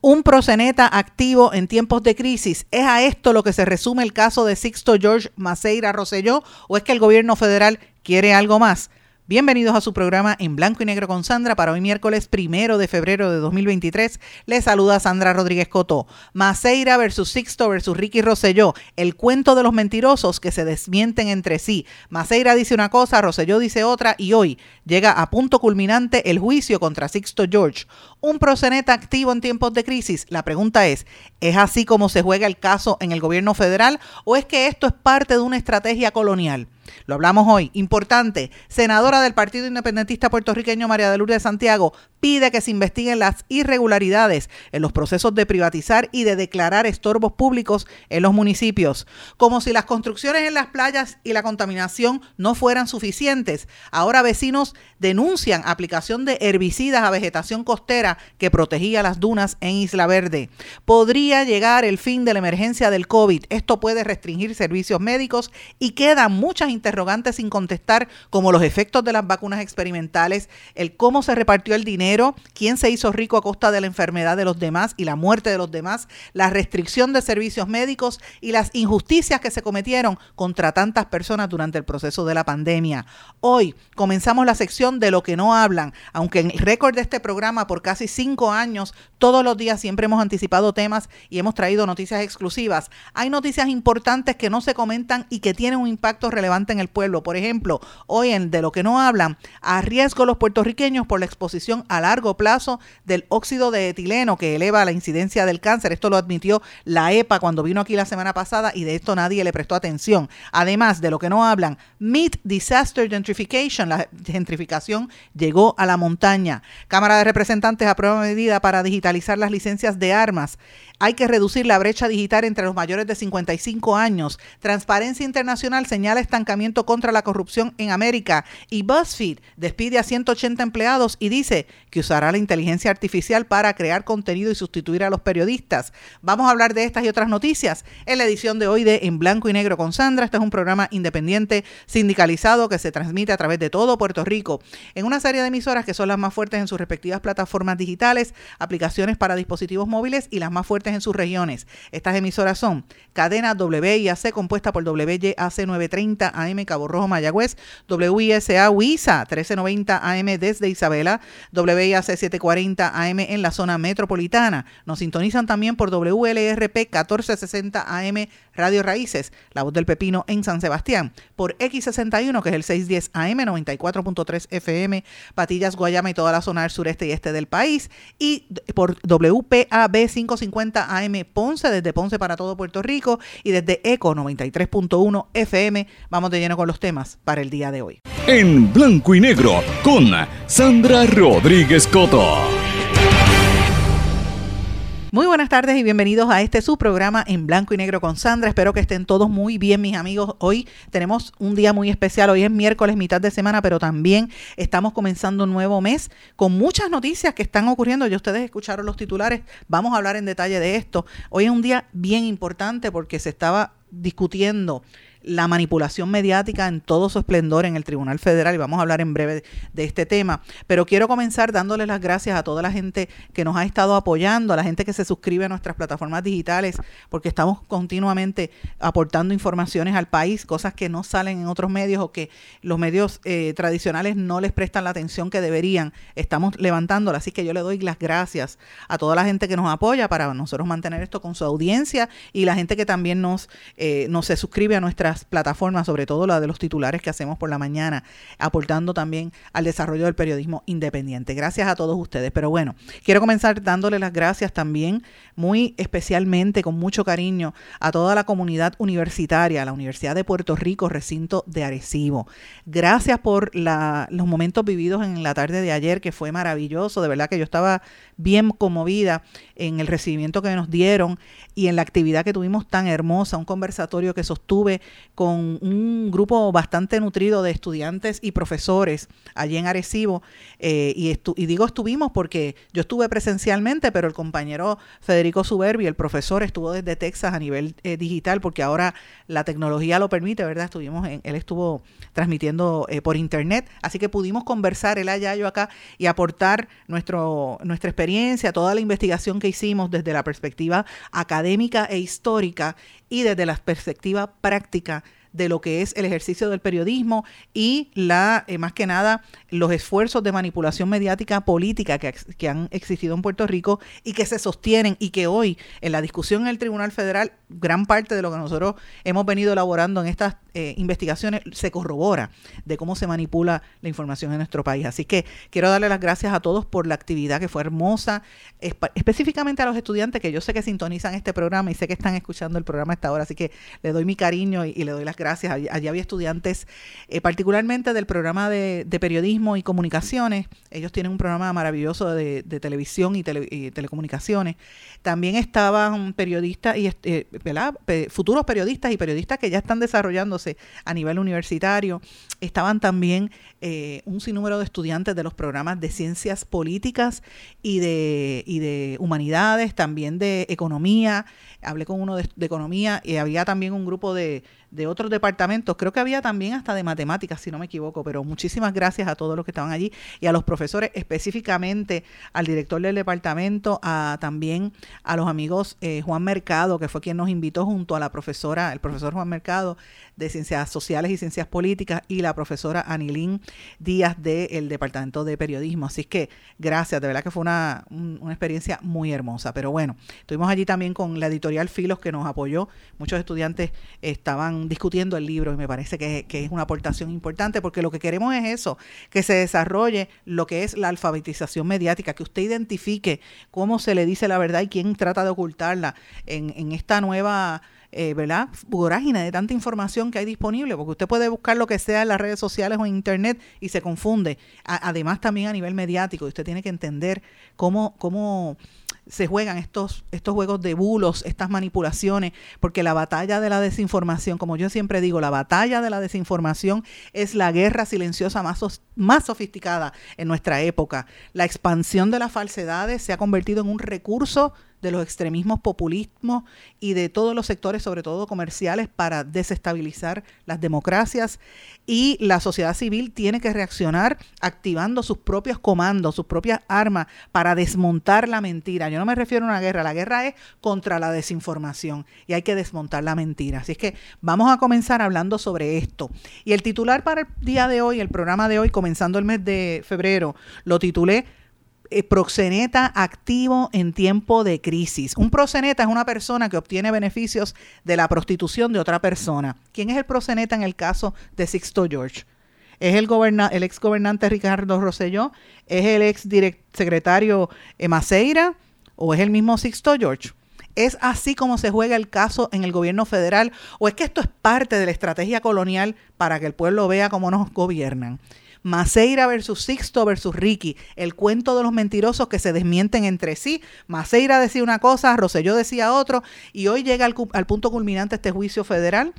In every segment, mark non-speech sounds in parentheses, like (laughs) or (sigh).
Un proseneta activo en tiempos de crisis. ¿Es a esto lo que se resume el caso de Sixto George Maceira Rosselló o es que el gobierno federal quiere algo más? Bienvenidos a su programa en blanco y negro con Sandra para hoy miércoles primero de febrero de 2023. Les saluda Sandra Rodríguez Coto. Maceira versus Sixto versus Ricky Rosselló. El cuento de los mentirosos que se desmienten entre sí. Maceira dice una cosa, Rosselló dice otra y hoy llega a punto culminante el juicio contra Sixto George. Un proseneta activo en tiempos de crisis. La pregunta es, ¿es así como se juega el caso en el gobierno federal o es que esto es parte de una estrategia colonial? Lo hablamos hoy. Importante, senadora del Partido Independentista Puertorriqueño María de Santiago pide que se investiguen las irregularidades en los procesos de privatizar y de declarar estorbos públicos en los municipios. Como si las construcciones en las playas y la contaminación no fueran suficientes. Ahora vecinos denuncian aplicación de herbicidas a vegetación costera que protegía las dunas en Isla Verde. Podría llegar el fin de la emergencia del COVID. Esto puede restringir servicios médicos y quedan muchas interrogantes sin contestar, como los efectos de las vacunas experimentales, el cómo se repartió el dinero, quién se hizo rico a costa de la enfermedad de los demás y la muerte de los demás, la restricción de servicios médicos y las injusticias que se cometieron contra tantas personas durante el proceso de la pandemia. Hoy comenzamos la sección de lo que no hablan, aunque el récord de este programa por casi cinco años, todos los días siempre hemos anticipado temas y hemos traído noticias exclusivas. Hay noticias importantes que no se comentan y que tienen un impacto relevante en el pueblo. Por ejemplo, hoy en De lo que no hablan, a riesgo los puertorriqueños por la exposición a largo plazo del óxido de etileno que eleva la incidencia del cáncer. Esto lo admitió la EPA cuando vino aquí la semana pasada y de esto nadie le prestó atención. Además, de lo que no hablan, Meet Disaster Gentrification, la gentrificación llegó a la montaña. Cámara de Representantes aprueba medida para digitalizar las licencias de armas. Hay que reducir la brecha digital entre los mayores de 55 años. Transparencia Internacional señala estancamiento contra la corrupción en América. Y BuzzFeed despide a 180 empleados y dice que usará la inteligencia artificial para crear contenido y sustituir a los periodistas. Vamos a hablar de estas y otras noticias en la edición de hoy de En Blanco y Negro con Sandra. Este es un programa independiente sindicalizado que se transmite a través de todo Puerto Rico en una serie de emisoras que son las más fuertes en sus respectivas plataformas digitales, aplicaciones para dispositivos móviles y las más fuertes en sus regiones. Estas emisoras son cadena WIAC compuesta por WYAC 930 AM Cabo Rojo Mayagüez, WISA WISA 1390 AM desde Isabela, WIAC 740 AM en la zona metropolitana. Nos sintonizan también por WLRP 1460 AM Radio Raíces, La Voz del Pepino en San Sebastián, por X61 que es el 610 AM 94.3 FM, Patillas, Guayama y toda la zona del sureste y este del país y por WPAB 550 AM Ponce, desde Ponce para todo Puerto Rico y desde ECO 93.1 FM. Vamos de lleno con los temas para el día de hoy. En blanco y negro con Sandra Rodríguez Coto. Muy buenas tardes y bienvenidos a este su programa en blanco y negro con Sandra. Espero que estén todos muy bien, mis amigos. Hoy tenemos un día muy especial. Hoy es miércoles, mitad de semana, pero también estamos comenzando un nuevo mes con muchas noticias que están ocurriendo. Ya ustedes escucharon los titulares. Vamos a hablar en detalle de esto. Hoy es un día bien importante porque se estaba discutiendo la manipulación mediática en todo su esplendor en el Tribunal Federal y vamos a hablar en breve de este tema. Pero quiero comenzar dándoles las gracias a toda la gente que nos ha estado apoyando, a la gente que se suscribe a nuestras plataformas digitales, porque estamos continuamente aportando informaciones al país, cosas que no salen en otros medios o que los medios eh, tradicionales no les prestan la atención que deberían. Estamos levantándola, así que yo le doy las gracias a toda la gente que nos apoya para nosotros mantener esto con su audiencia y la gente que también nos, eh, se suscribe a nuestra otras plataformas, sobre todo la de los titulares que hacemos por la mañana, aportando también al desarrollo del periodismo independiente. Gracias a todos ustedes. Pero bueno, quiero comenzar dándole las gracias también, muy especialmente, con mucho cariño, a toda la comunidad universitaria, a la Universidad de Puerto Rico, recinto de Arecibo. Gracias por los momentos vividos en la tarde de ayer, que fue maravilloso. De verdad que yo estaba bien conmovida en el recibimiento que nos dieron y en la actividad que tuvimos tan hermosa, un conversatorio que sostuve con un grupo bastante nutrido de estudiantes y profesores allí en Arecibo. Eh, y, y, digo estuvimos porque yo estuve presencialmente, pero el compañero Federico Suberbi, el profesor, estuvo desde Texas a nivel eh, digital porque ahora la tecnología lo permite, ¿verdad? Estuvimos en, él estuvo transmitiendo eh, por internet, así que pudimos conversar él allá, yo acá, y aportar nuestro, nuestra experiencia, toda la investigación que hicimos desde la perspectiva académica e histórica y desde la perspectiva práctica de lo que es el ejercicio del periodismo y la eh, más que nada los esfuerzos de manipulación mediática política que, que, han existido en Puerto Rico y que se sostienen y que hoy en la discusión en el Tribunal Federal gran parte de lo que nosotros hemos venido elaborando en estas eh, investigaciones se corrobora de cómo se manipula la información en nuestro país. Así que quiero darle las gracias a todos por la actividad que fue hermosa, específicamente a los estudiantes que yo sé que sintonizan este programa y sé que están escuchando el programa a esta hora, así que le doy mi cariño y, le doy las gracias. Allí, había estudiantes eh, particularmente del programa de, periodismo y comunicaciones. Ellos tienen un programa maravilloso de, televisión y, telecomunicaciones. También estaban periodistas y eh, futuros periodistas y periodistas que ya están desarrollándose a nivel universitario. Estaban también eh, un sinnúmero de estudiantes de los programas de ciencias políticas y de, y de humanidades, también de economía. Hablé con uno de economía y había también un grupo de, de otros departamentos. Creo que había también hasta de matemáticas, si no me equivoco, pero muchísimas gracias a todos los que estaban allí y a los profesores, específicamente al director del departamento, a también a los amigos eh, Juan Mercado, que fue quien nos invitó junto a la profesora, el profesor Juan Mercado de Ciencias Sociales y Ciencias Políticas y la profesora Anilín Díaz del Departamento de Periodismo. Así que gracias, de verdad que fue una, una experiencia muy hermosa. Pero bueno, estuvimos allí también con la editorial Filos que nos apoyó. Muchos estudiantes estaban discutiendo el libro y me parece que, es una aportación importante porque lo que queremos es eso, que se desarrolle lo que es la alfabetización mediática, que usted identifique cómo se le dice la verdad y quién trata de ocultarla en, en esta nueva... Eh, ¿verdad? Vorágine de tanta información que hay disponible, porque usted puede buscar lo que sea en las redes sociales o en internet y se confunde. además, también a nivel mediático, usted tiene que entender cómo, cómo se juegan estos, estos juegos de bulos, estas manipulaciones, porque la batalla de la desinformación, como yo siempre digo, la batalla de la desinformación es la guerra silenciosa más, más sofisticada en nuestra época. La expansión de las falsedades se ha convertido en un recurso de los extremismos populismos y de todos los sectores, sobre todo comerciales, para desestabilizar las democracias. Y la sociedad civil tiene que reaccionar activando sus propios comandos, sus propias armas para desmontar la mentira. Yo no me refiero a una guerra, la guerra es contra la desinformación y hay que desmontar la mentira. Así es que vamos a comenzar hablando sobre esto. Y el titular para el día de hoy, el programa de hoy, comenzando el mes de febrero, lo titulé eh, proxeneta activo en tiempo de crisis. Un proxeneta es una persona que obtiene beneficios de la prostitución de otra persona. ¿Quién es el proxeneta en el caso de Sixto George? ¿Es el, el ex gobernante Ricardo Rosselló? ¿Es el ex secretario Maceira? ¿O es el mismo Sixto George? ¿Es así como se juega el caso en el gobierno federal? ¿O es que esto es parte de la estrategia colonial para que el pueblo vea cómo nos gobiernan? Maceira versus Sixto versus Ricky, el cuento de los mentirosos que se desmienten entre sí. Maceira decía una cosa, Roselló decía otro, y hoy llega al, al punto culminante este juicio federal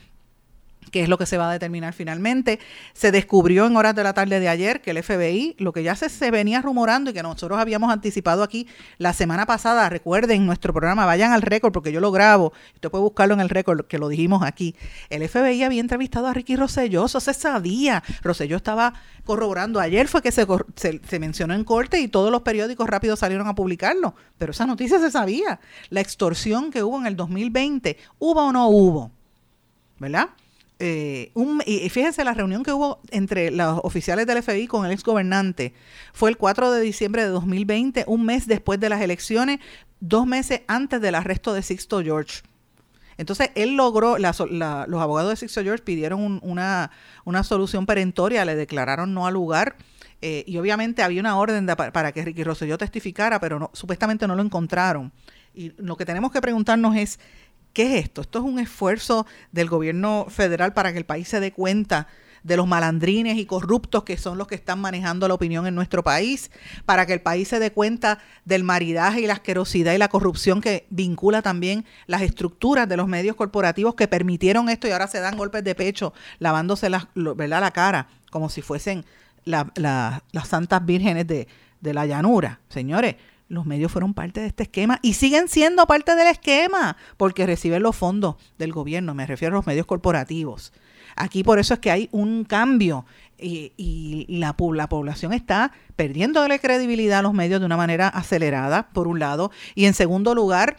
que es lo que se va a determinar finalmente. Se descubrió en horas de la tarde de ayer que el FBI, lo que ya se, se, venía rumorando y que nosotros habíamos anticipado aquí la semana pasada, recuerden nuestro programa, vayan al récord porque yo lo grabo, usted puede buscarlo en el récord que lo dijimos aquí. El FBI había entrevistado a Ricky Rosselló, eso se sabía. Rosselló estaba corroborando. Ayer fue que se, se, se mencionó en corte y todos los periódicos rápido salieron a publicarlo, pero esa noticia se sabía. La extorsión que hubo en el 2020, ¿hubo o no hubo? ¿Verdad? Eh, y fíjense, la reunión que hubo entre los oficiales del FBI con el ex gobernante fue el 4 de diciembre de 2020, un mes después de las elecciones, dos meses antes del arresto de Sixto George. Entonces, él logró, los abogados de Sixto George pidieron una, una solución perentoria, le declararon no al lugar. Eh, y obviamente había una orden para que Ricky Rosselló testificara, pero no, supuestamente no lo encontraron. Y lo que tenemos que preguntarnos es, ¿qué es esto? Esto es un esfuerzo del gobierno federal para que el país se dé cuenta de los malandrines y corruptos que son los que están manejando la opinión en nuestro país, para que el país se dé cuenta del maridaje y la asquerosidad y la corrupción que vincula también las estructuras de los medios corporativos que permitieron esto y ahora se dan golpes de pecho lavándose la, ¿verdad? la cara como si fuesen las santas vírgenes de, de la llanura. Señores, los medios fueron parte de este esquema y siguen siendo parte del esquema porque reciben los fondos del gobierno, me refiero a los medios corporativos. Aquí por eso es que hay un cambio y, la, la, población está perdiendo la credibilidad a los medios de una manera acelerada, por un lado, y en segundo lugar,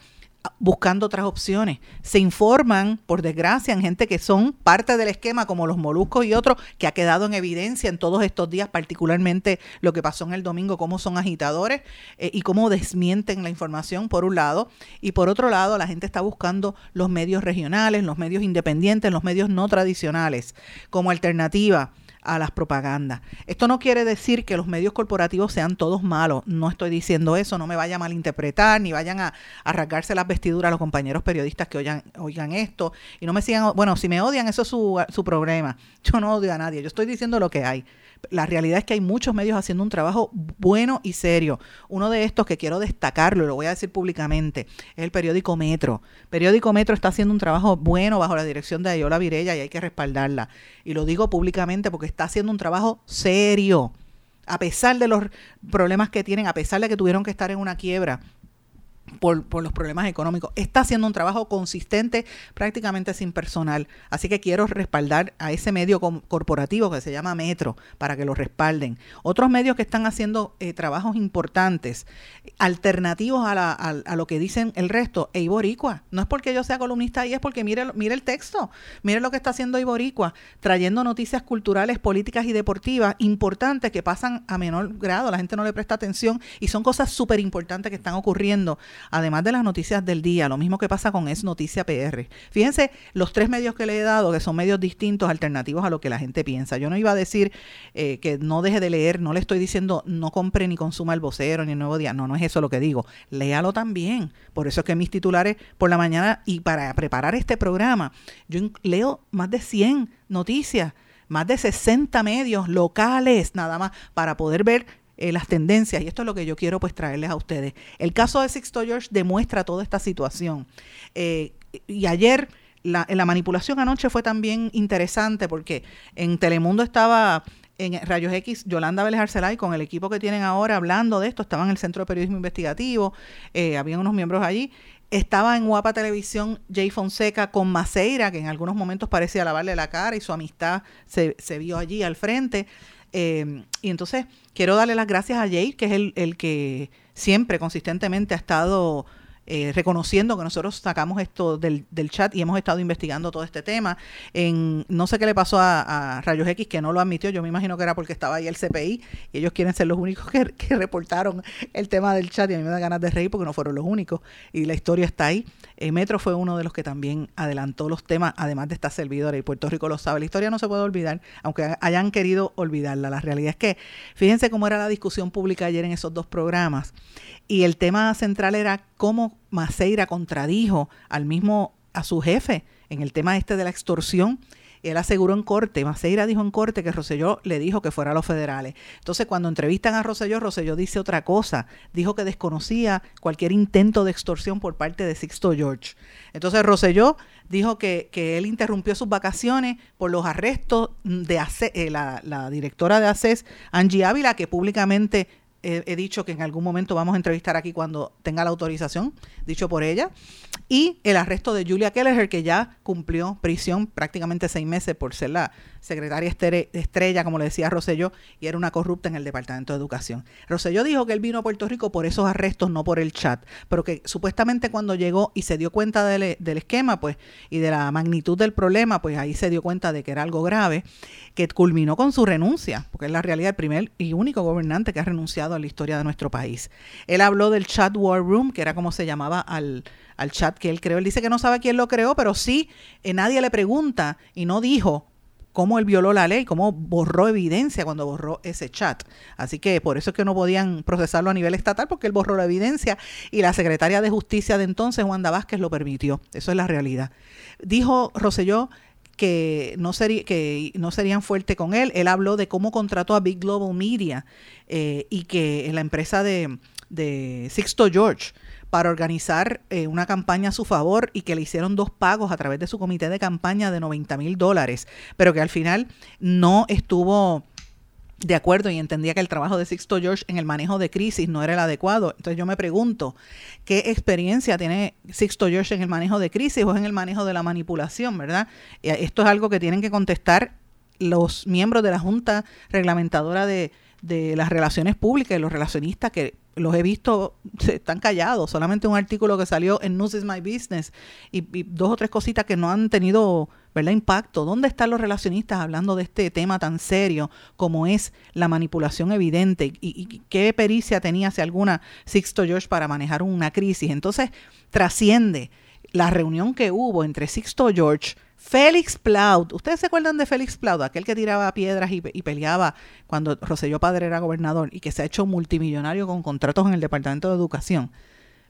buscando otras opciones. Se informan, por desgracia, en gente que son parte del esquema, como los moluscos y otros, que ha quedado en evidencia en todos estos días, particularmente lo que pasó en el domingo, cómo son agitadores eh, y cómo desmienten la información, por un lado. Y por otro lado, la gente está buscando los medios regionales, los medios independientes, los medios no tradicionales, como alternativa a las propagandas. Esto no quiere decir que los medios corporativos sean todos malos, no estoy diciendo eso, no me vaya a malinterpretar, ni vayan a, rasgarse las vestiduras a los compañeros periodistas que oigan, oigan esto, y no me sigan, bueno, si me odian, eso es su, su problema, yo no odio a nadie, yo estoy diciendo lo que hay. La realidad es que hay muchos medios haciendo un trabajo bueno y serio. Uno de estos que quiero destacarlo, lo voy a decir públicamente, es el periódico Metro. Periódico Metro está haciendo un trabajo bueno bajo la dirección de Ayola Virella y hay que respaldarla. Y lo digo públicamente porque está haciendo un trabajo serio. A pesar de los problemas que tienen, a pesar de que tuvieron que estar en una quiebra, por, por, los problemas económicos. Está haciendo un trabajo consistente, prácticamente sin personal. Así que quiero respaldar a ese medio corporativo que se llama Metro, para que lo respalden. Otros medios que están haciendo eh, trabajos importantes, alternativos a, la, a, lo que dicen el resto, e Iboricua. No es porque yo sea columnista ahí, es porque mire, mire el texto, mire lo que está haciendo Iboricua, trayendo noticias culturales, políticas y deportivas importantes que pasan a menor grado, la gente no le presta atención y son cosas súper importantes que están ocurriendo además de las noticias del día, lo mismo que pasa con Es Noticia PR. Fíjense, los tres medios que le he dado, que son medios distintos, alternativos a lo que la gente piensa. Yo no iba a decir eh, que no deje de leer, no le estoy diciendo no compre ni consuma el vocero ni el nuevo día, no, no es eso lo que digo. Léalo también. Por eso es que mis titulares por la mañana y para preparar este programa, yo leo más de 100 noticias más de 60 medios locales nada más para poder ver eh, las tendencias, y esto es lo que yo quiero pues traerles a ustedes. El caso de Sixto George demuestra toda esta situación. Eh, y ayer la, la manipulación anoche fue también interesante porque en Telemundo estaba en Rayos X, Yolanda Vélez Arcelay, con el equipo que tienen ahora hablando de esto, estaba en el Centro de Periodismo Investigativo, eh, habían unos miembros allí, estaba en Guapa Televisión Jay Fonseca con Maceira, que en algunos momentos parecía lavarle la cara y su amistad se, se vio allí al frente. Eh, y entonces quiero darle las gracias a Jay, que es el, el que siempre consistentemente ha estado eh, reconociendo que nosotros sacamos esto del, chat y hemos estado investigando todo este tema. En, no sé qué le pasó a, Rayos X que no lo admitió, yo me imagino que era porque estaba ahí el CPI y ellos quieren ser los únicos (laughs) que, reportaron el tema del chat y a mí me da ganas de reír porque no fueron los únicos y la historia está ahí. Eh, Metro fue uno de los que también adelantó los temas, además de esta servidora y Puerto Rico lo sabe. La historia no se puede olvidar, aunque hayan querido olvidarla. La realidad es que fíjense cómo era la discusión pública ayer en esos dos programas y el tema central era cómo Maceira contradijo al mismo, a su jefe en el tema este de la extorsión. Él aseguró en corte, Maceira dijo en corte que Roselló le dijo que fuera a los federales. Entonces, cuando entrevistan a Roselló, Roselló dice otra cosa. Dijo que desconocía cualquier intento de extorsión por parte de Sixto George. Entonces, Roselló dijo que, que él interrumpió sus vacaciones por los arrestos de eh, la, la, directora de ACES, Angie Ávila, que públicamente he, dicho que en algún momento vamos a entrevistar aquí cuando tenga la autorización, dicho por ella, y el arresto de Julia Kelleher, que ya cumplió prisión prácticamente seis meses por ser la, secretaria estrella, como le decía Rosselló, y era una corrupta en el Departamento de Educación. Rosselló dijo que él vino a Puerto Rico por esos arrestos, no por el chat, pero que supuestamente cuando llegó y se dio cuenta del, esquema, pues, y de la magnitud del problema, pues ahí se dio cuenta de que era algo grave, que culminó con su renuncia, porque es la realidad el primer y único gobernante que ha renunciado a la historia de nuestro país. Él habló del chat war room, que era como se llamaba al, al chat que él creó. Él dice que no sabe quién lo creó, pero sí, eh, nadie le pregunta y no dijo cómo él violó la ley, cómo borró evidencia cuando borró ese chat. Así que por eso es que no podían procesarlo a nivel estatal, porque él borró la evidencia y la secretaria de Justicia de entonces, Wanda Vázquez, lo permitió. Eso es la realidad. Dijo Roselló que no, sería, que no serían fuertes con él. Él habló de cómo contrató a Big Global Media eh, y que la empresa de Sixto George para organizar eh, una campaña a su favor y que le hicieron dos pagos a través de su comité de campaña de 90 mil dólares, pero que al final no estuvo de acuerdo y entendía que el trabajo de Sixto George en el manejo de crisis no era el adecuado. Entonces yo me pregunto, ¿qué experiencia tiene Sixto George en el manejo de crisis o en el manejo de la manipulación, verdad? Esto es algo que tienen que contestar los miembros de la Junta Reglamentadora de, de las Relaciones Públicas y los relacionistas que los he visto, (laughs) están callados. Solamente un artículo que salió en News is My Business y, dos o tres cositas que no han tenido ¿verdad? impacto. ¿Dónde están los relacionistas hablando de este tema tan serio como es la manipulación evidente? ¿Y, qué pericia tenía, si alguna, Sixto George para manejar una crisis? Entonces, trasciende la reunión que hubo entre Sixto George Félix Plaud, ¿ustedes se acuerdan de Félix Plaud, aquel que tiraba piedras y, peleaba cuando Roselló Padre era gobernador y que se ha hecho multimillonario con contratos en el Departamento de Educación?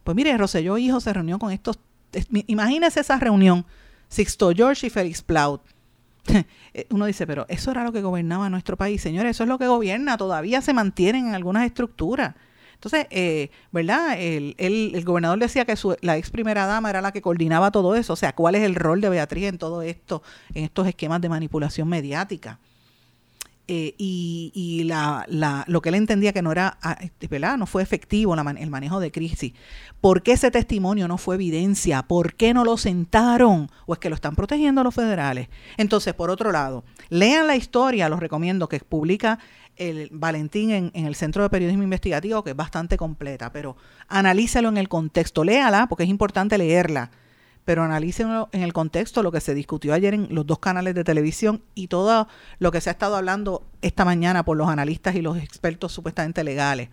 Pues mire, Roselló Hijo se reunió con estos, imagínese esa reunión, Sixto George y Félix Plaud. (laughs) Eh, uno dice, pero eso era lo que gobernaba nuestro país. Señores, eso es lo que gobierna, todavía se mantienen en algunas estructuras. Entonces, eh, ¿verdad? El, el, gobernador decía que la ex primera dama era la que coordinaba todo eso. O sea, ¿cuál es el rol de Beatriz en todo esto, en estos esquemas de manipulación mediática? Eh, y, y la, la, lo que él entendía que no era, ah, este, ¿verdad? No fue efectivo el manejo de crisis. ¿Por qué ese testimonio no fue evidencia? ¿Por qué no lo sentaron? ¿O es que lo están protegiendo los federales? Entonces, por otro lado, lean la historia, los recomiendo, que publica el Valentín en, el Centro de Periodismo Investigativo, que es bastante completa, pero analícelo en el contexto, léala, porque es importante leerla, pero analícenlo en el contexto, lo que se discutió ayer en los dos canales de televisión y todo lo que se ha estado hablando esta mañana por los analistas y los expertos supuestamente legales.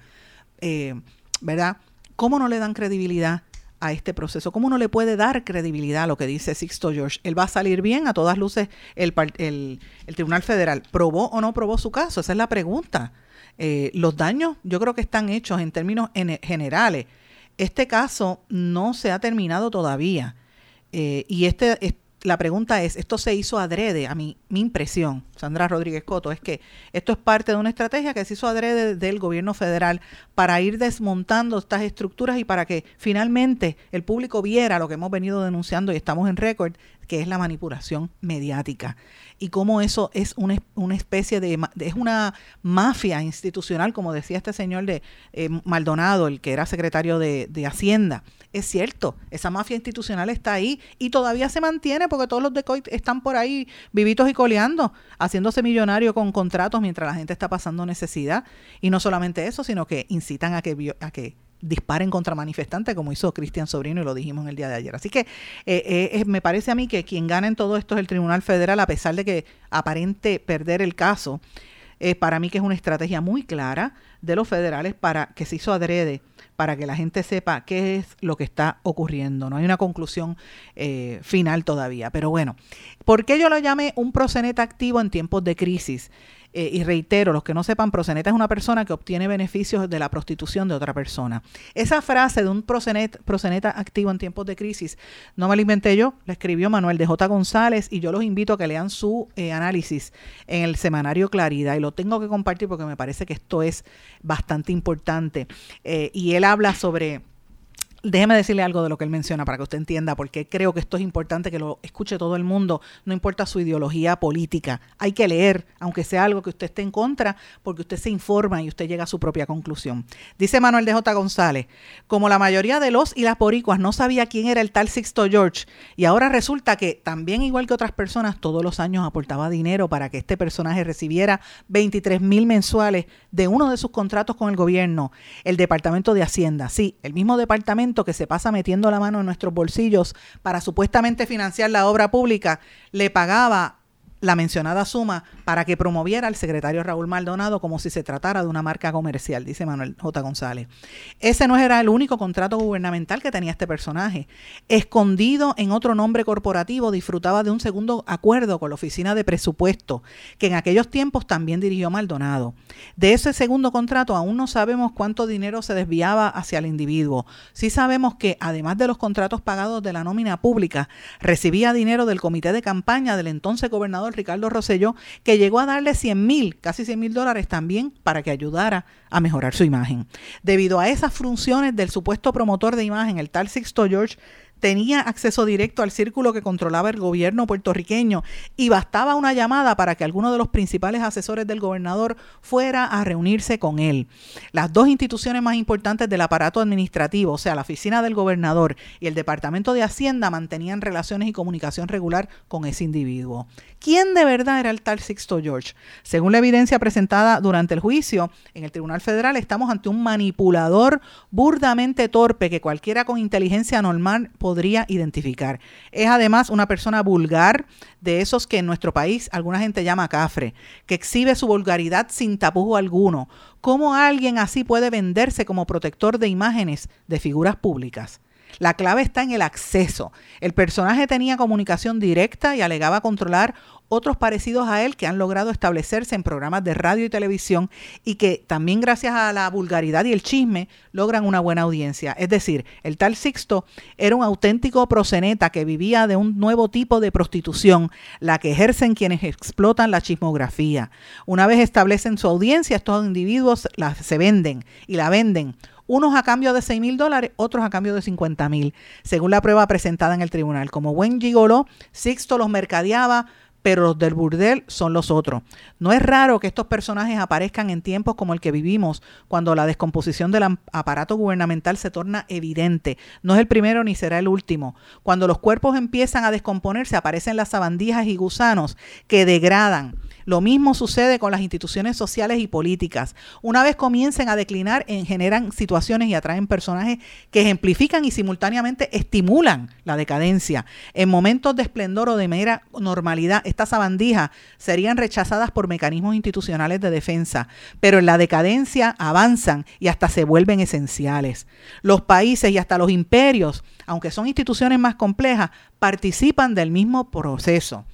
Eh, ¿Verdad? ¿Cómo no le dan credibilidad a este proceso? ¿Cómo no le puede dar credibilidad a lo que dice Sixto George? ¿Él va a salir bien? A todas luces, el, Tribunal Federal probó o no probó su caso? Esa es la pregunta. Eh, los daños yo creo que están hechos en términos generales. Este caso no se ha terminado todavía. Eh, y este, la pregunta es, ¿esto se hizo adrede? A mí, mi impresión, Sandra Rodríguez Coto, es que esto es parte de una estrategia que se hizo adrede del gobierno federal para ir desmontando estas estructuras y para que finalmente el público viera lo que hemos venido denunciando y estamos en récord, que es la manipulación mediática y cómo eso es una, especie de, es una mafia institucional, como decía este señor de eh, Maldonado, el que era secretario de, Hacienda. Es cierto, esa mafia institucional está ahí y todavía se mantiene porque todos los de COIT están por ahí vivitos y coleando, haciéndose millonarios con contratos mientras la gente está pasando necesidad. Y no solamente eso, sino que incitan a que, a que disparen contra manifestantes, como hizo Cristian Sobrino y lo dijimos el día de ayer. Así que eh, eh, me parece a mí que quien gana en todo esto es el Tribunal Federal, a pesar de que aparente perder el caso. Eh, para mí que es una estrategia muy clara de los federales para que se hizo adrede para que la gente sepa qué es lo que está ocurriendo. No hay una conclusión final todavía. Pero bueno, ¿por qué yo lo llamé un proceneta activo en tiempos de crisis? Eh, y reitero, los que no sepan, proseneta es una persona que obtiene beneficios de la prostitución de otra persona. Esa frase de un proseneta, proseneta activo en tiempos de crisis no me la inventé yo, la escribió Manuel de J. González y yo los invito a que lean su eh, análisis en el semanario Claridad y lo tengo que compartir porque me parece que esto es bastante importante. Eh, y él habla sobre Déjeme decirle algo de lo que él menciona para que usted entienda, porque creo que esto es importante que lo escuche todo el mundo, no importa su ideología política. Hay que leer, aunque sea algo que usted esté en contra, porque usted se informa y usted llega a su propia conclusión. Dice Manuel de J. González, como la mayoría de los y las poricuas no sabía quién era el tal Sixto George, y ahora resulta que también igual que otras personas, todos los años aportaba dinero para que este personaje recibiera 23 mil mensuales de uno de sus contratos con el gobierno, el Departamento de Hacienda. Sí, el mismo departamento que se pasa metiendo la mano en nuestros bolsillos para supuestamente financiar la obra pública, le pagaba la mencionada suma para que promoviera al secretario Raúl Maldonado como si se tratara de una marca comercial, dice Manuel J. González. Ese no era el único contrato gubernamental que tenía este personaje. Escondido en otro nombre corporativo, disfrutaba de un segundo acuerdo con la Oficina de Presupuesto, que en aquellos tiempos también dirigió Maldonado. De ese segundo contrato aún no sabemos cuánto dinero se desviaba hacia el individuo. Sí sabemos que, además de los contratos pagados de la nómina pública, recibía dinero del comité de campaña del entonces gobernador Ricardo Rosselló, que llegó a darle 100 mil, casi 100 mil dólares también para que ayudara a mejorar su imagen. Debido a esas funciones del supuesto promotor de imagen, el tal Sixto George, tenía acceso directo al círculo que controlaba el gobierno puertorriqueño y bastaba una llamada para que alguno de los principales asesores del gobernador fuera a reunirse con él. Las dos instituciones más importantes del aparato administrativo, o sea, la oficina del gobernador y el Departamento de Hacienda, mantenían relaciones y comunicación regular con ese individuo. ¿Quién de verdad era el tal Sixto George? Según la evidencia presentada durante el juicio en el Tribunal Federal, estamos ante un manipulador burdamente torpe que cualquiera con inteligencia normal identificar. Es además una persona vulgar, de esos que en nuestro país alguna gente llama cafre, que exhibe su vulgaridad sin tapujo alguno. ¿Cómo alguien así puede venderse como protector de imágenes de figuras públicas? La clave está en el acceso. El personaje tenía comunicación directa y alegaba controlar otros parecidos a él que han logrado establecerse en programas de radio y televisión y que también gracias a la vulgaridad y el chisme logran una buena audiencia. Es decir, el tal Sixto era un auténtico proseneta que vivía de un nuevo tipo de prostitución, la que ejercen quienes explotan la chismografía. Una vez establecen su audiencia, estos individuos se venden y la venden unos a cambio de 6 mil dólares, otros a cambio de 50 mil, según la prueba presentada en el tribunal. Como buen gigolo, Sixto los mercadeaba pero los del burdel son los otros. No es raro que estos personajes aparezcan en tiempos como el que vivimos, cuando la descomposición del aparato gubernamental se torna evidente. No es el primero ni será el último. Cuando los cuerpos empiezan a descomponerse, aparecen las sabandijas y gusanos que degradan lo mismo sucede con las instituciones sociales y políticas. Una vez comiencen a declinar, generan situaciones y atraen personajes que ejemplifican y simultáneamente estimulan la decadencia. En momentos de esplendor o de mera normalidad, estas sabandijas serían rechazadas por mecanismos institucionales de defensa, pero en la decadencia avanzan y hasta se vuelven esenciales. Los países y hasta los imperios, aunque son instituciones más complejas, participan del mismo proceso.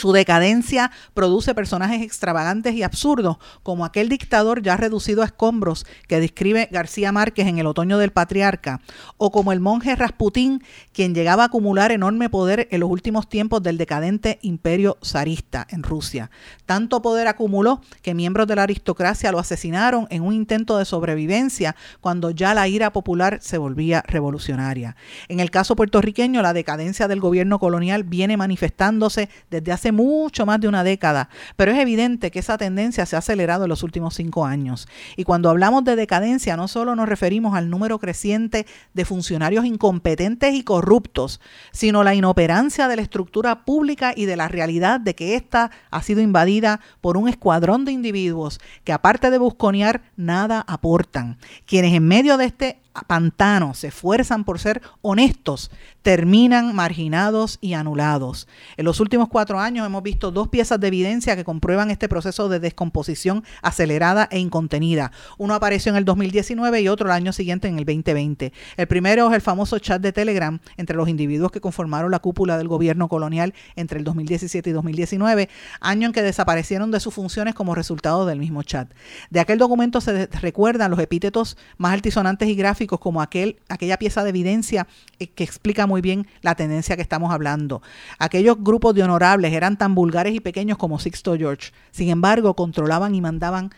Su decadencia produce personajes extravagantes y absurdos, como aquel dictador ya reducido a escombros que describe García Márquez en El Otoño del Patriarca, o como el monje Rasputín, quien llegaba a acumular enorme poder en los últimos tiempos del decadente imperio zarista en Rusia. Tanto poder acumuló que miembros de la aristocracia lo asesinaron en un intento de sobrevivencia cuando ya la ira popular se volvía revolucionaria. En el caso puertorriqueño, la decadencia del gobierno colonial viene manifestándose desde hace mucho más de una década, pero es evidente que esa tendencia se ha acelerado en los últimos cinco años. Y cuando hablamos de decadencia, no solo nos referimos al número creciente de funcionarios incompetentes y corruptos, sino la inoperancia de la estructura pública y de la realidad de que ésta ha sido invadida por un escuadrón de individuos que aparte de busconear, nada aportan, quienes en medio de este pantano se esfuerzan por ser honestos, terminan marginados y anulados. En los últimos cuatro años hemos visto dos piezas de evidencia que comprueban este proceso de descomposición acelerada e incontenida. Uno apareció en el 2019 y otro el año siguiente en el 2020. El primero es el famoso chat de Telegram entre los individuos que conformaron la cúpula del gobierno colonial entre el 2017 y 2019, año en que desaparecieron de sus funciones como resultado del mismo chat. De aquel documento se recuerdan los epítetos más altisonantes y gráficos como aquel, aquella pieza de evidencia eh, que explica muy bien la tendencia que estamos hablando. Aquellos grupos de honorables eran tan vulgares y pequeños como Sixto George. Sin embargo, controlaban y mandaban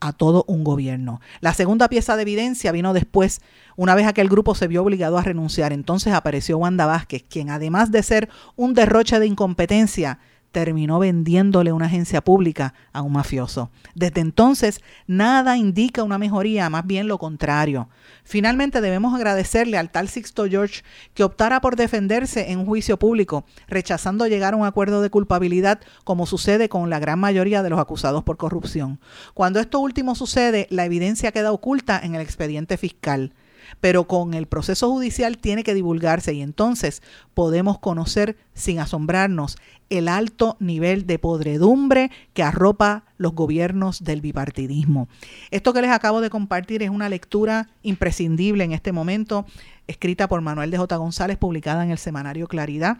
a todo un gobierno. La segunda pieza de evidencia vino después, una vez aquel grupo se vio obligado a renunciar. Entonces apareció Wanda Vázquez, quien además de ser un derroche de incompetencia, terminó vendiéndole una agencia pública a un mafioso. Desde entonces, nada indica una mejoría, más bien lo contrario. Finalmente, debemos agradecerle al tal Sixto George que optara por defenderse en un juicio público, rechazando llegar a un acuerdo de culpabilidad, como sucede con la gran mayoría de los acusados por corrupción. Cuando esto último sucede, la evidencia queda oculta en el expediente fiscal pero con el proceso judicial tiene que divulgarse y entonces podemos conocer sin asombrarnos el alto nivel de podredumbre que arropa los gobiernos del bipartidismo. Esto que les acabo de compartir es una lectura imprescindible en este momento, escrita por Manuel de J. González, publicada en el semanario Claridad.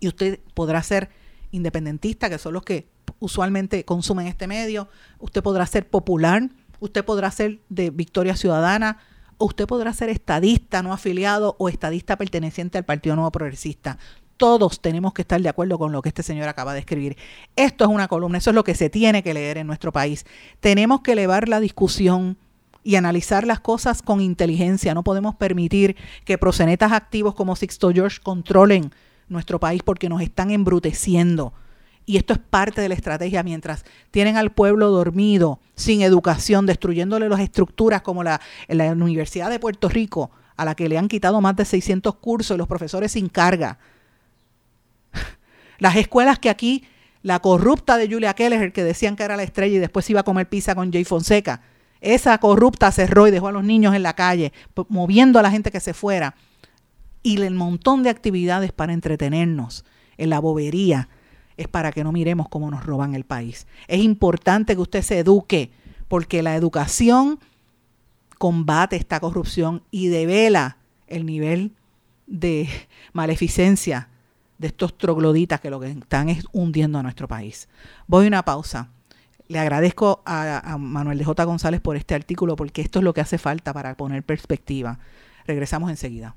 Y usted podrá ser independentista, que son los que usualmente consumen este medio, usted podrá ser popular, usted podrá ser de Victoria Ciudadana, usted podrá ser estadista no afiliado o estadista perteneciente al Partido Nuevo Progresista todos tenemos que estar de acuerdo con lo que este señor acaba de escribir. Esto es una columna, eso es lo que se tiene que leer en nuestro país. Tenemos que elevar la discusión y analizar las cosas con inteligencia. No podemos permitir que prosenetas activos como Sixto George controlen nuestro país porque nos están embruteciendo. Y esto es parte de la estrategia mientras tienen al pueblo dormido, sin educación, destruyéndole las estructuras como la, la Universidad de Puerto Rico, a la que le han quitado más de 600 cursos y los profesores sin carga las escuelas que aquí, la corrupta de Julia Keller, que decían que era la estrella y después iba a comer pizza con Jay Fonseca, esa corrupta cerró y dejó a los niños en la calle, moviendo a la gente que se fuera. Y el montón de actividades para entretenernos en la bobería es para que no miremos cómo nos roban el país. Es importante que usted se eduque, porque la educación combate esta corrupción y devela el nivel de maleficencia de estos trogloditas que lo que están es hundiendo a nuestro país. Voy a una pausa. Le agradezco a, Manuel de J. González por este artículo porque esto es lo que hace falta para poner perspectiva. Regresamos enseguida.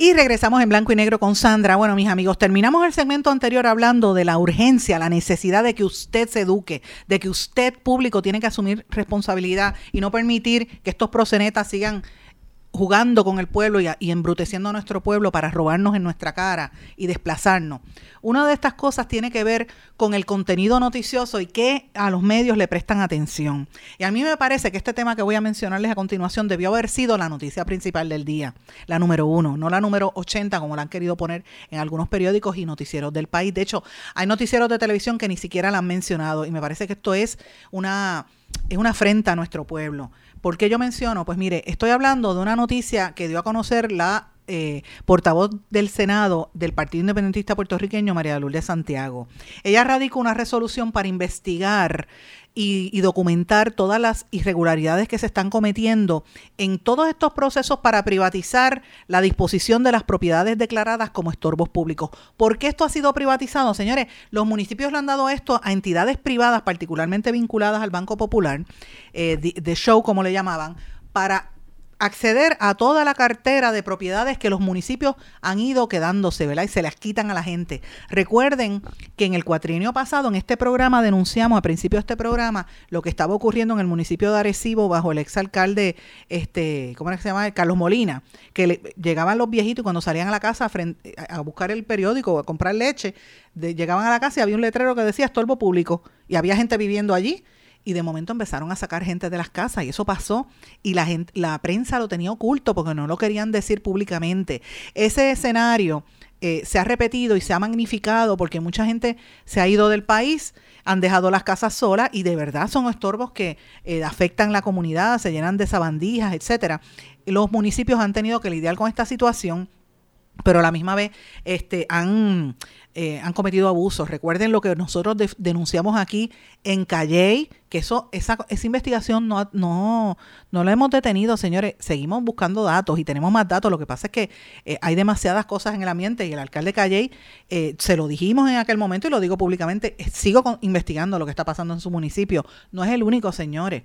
Y regresamos en blanco y negro con Sandra. Bueno, mis amigos, terminamos el segmento anterior hablando de la urgencia, la necesidad de que usted se eduque, de que usted público tiene que asumir responsabilidad y no permitir que estos prosenetas sigan jugando con el pueblo y, y, embruteciendo a nuestro pueblo para robarnos en nuestra cara y desplazarnos. Una de estas cosas tiene que ver con el contenido noticioso y que a los medios le prestan atención. Y a mí me parece que este tema que voy a mencionarles a continuación debió haber sido la noticia principal del día, la número uno, no la número 80 como la han querido poner en algunos periódicos y noticieros del país. De hecho, hay noticieros de televisión que ni siquiera la han mencionado y me parece que esto es una, es una afrenta a nuestro pueblo. ¿Por qué yo menciono? Pues mire, estoy hablando de una noticia que dio a conocer la eh, portavoz del Senado del Partido Independentista Puertorriqueño, María Lourdes Santiago. Ella radicó una resolución para investigar y, y, documentar todas las irregularidades que se están cometiendo en todos estos procesos para privatizar la disposición de las propiedades declaradas como estorbos públicos. ¿Por qué esto ha sido privatizado? Señores, los municipios le han dado esto a entidades privadas, particularmente vinculadas al Banco Popular, eh, de, de show como le llamaban, para acceder a toda la cartera de propiedades que los municipios han ido quedándose, ¿verdad? Y se las quitan a la gente. Recuerden que en el cuatrienio pasado, en este programa, denunciamos a principio de este programa lo que estaba ocurriendo en el municipio de Arecibo bajo el exalcalde, este, ¿cómo es que se llama? Carlos Molina, que le, llegaban los viejitos y cuando salían a la casa a buscar el periódico o a comprar leche, llegaban a la casa y había un letrero que decía estorbo público y había gente viviendo allí y de momento empezaron a sacar gente de las casas y eso pasó y la la prensa lo tenía oculto porque no lo querían decir públicamente. Ese escenario eh, se ha repetido y se ha magnificado porque mucha gente se ha ido del país, han dejado las casas solas y de verdad son estorbos que eh, afectan la comunidad, se llenan de sabandijas, etcétera. Los municipios han tenido que lidiar con esta situación pero a la misma vez este, han, eh, han cometido abusos. Recuerden lo que nosotros de, denunciamos aquí en Calley, que eso, esa, esa investigación no, no, no la hemos detenido, señores. Seguimos buscando datos y tenemos más datos. Lo que pasa es que eh, hay demasiadas cosas en el ambiente y el alcalde Calley, eh, se lo dijimos en aquel momento y lo digo públicamente, eh, sigo investigando lo que está pasando en su municipio. No es el único, señores.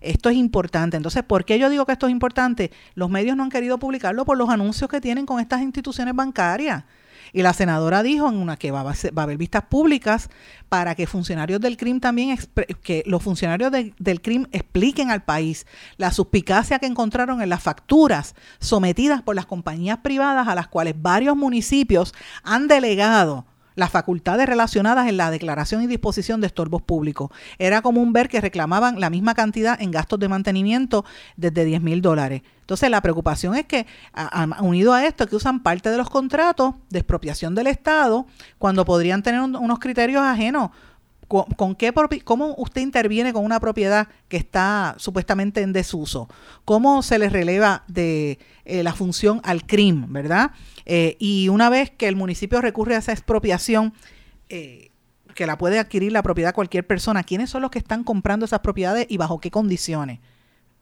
Esto es importante. Entonces, ¿por qué yo digo que esto es importante? Los medios no han querido publicarlo por los anuncios que tienen con estas instituciones bancarias. Y la senadora dijo en una que va a, haber vistas públicas para que funcionarios del CRIM también, que los funcionarios del CRIM expliquen al país la suspicacia que encontraron en las facturas sometidas por las compañías privadas a las cuales varios municipios han delegado las facultades relacionadas en la declaración y disposición de estorbos públicos. Era común ver que reclamaban la misma cantidad en gastos de mantenimiento desde 10 mil dólares. Entonces la preocupación es que, unido a esto, que usan parte de los contratos de expropiación del Estado cuando podrían tener unos criterios ajenos ¿Con, qué, ¿Cómo usted interviene con una propiedad que está supuestamente en desuso? ¿Cómo se le releva de eh, la función al CRIM, verdad? Eh, y una vez que el municipio recurre a esa expropiación, eh, que la puede adquirir la propiedad cualquier persona, ¿quiénes son los que están comprando esas propiedades y bajo qué condiciones?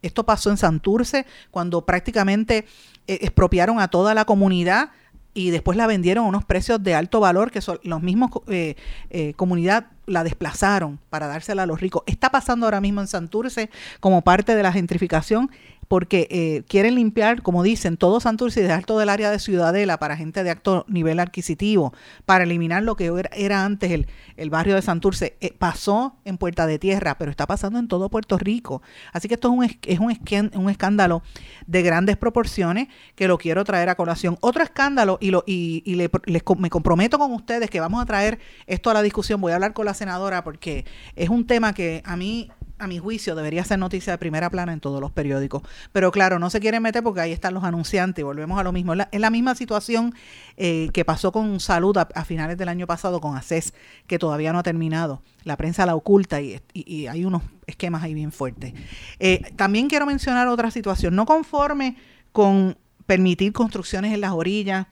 Esto pasó en Santurce, cuando prácticamente expropiaron a toda la comunidad y después la vendieron a unos precios de alto valor que son los mismos eh, eh, comunidad la desplazaron para dársela a los ricos. Está pasando ahora mismo en Santurce como parte de la gentrificación porque eh, quieren limpiar, como dicen, todo Santurce y dejar todo el área de Ciudadela para gente de alto nivel adquisitivo, para eliminar lo que era, antes el, el, barrio de Santurce. Eh, pasó en Puerta de Tierra, pero está pasando en todo Puerto Rico. Así que esto es un, es un, un escándalo de grandes proporciones que lo quiero traer a colación. Otro escándalo, y, lo, y, y le, me comprometo con ustedes que vamos a traer esto a la discusión, voy a hablar con la senadora porque es un tema que a mí a mi juicio, debería ser noticia de primera plana en todos los periódicos. Pero claro, no se quieren meter porque ahí están los anunciantes y volvemos a lo mismo. Es la, misma situación eh, que pasó con Salud a, finales del año pasado con ACES, que todavía no ha terminado. La prensa la oculta y, hay unos esquemas ahí bien fuertes. Eh, también quiero mencionar otra situación. No conforme con permitir construcciones en las orillas,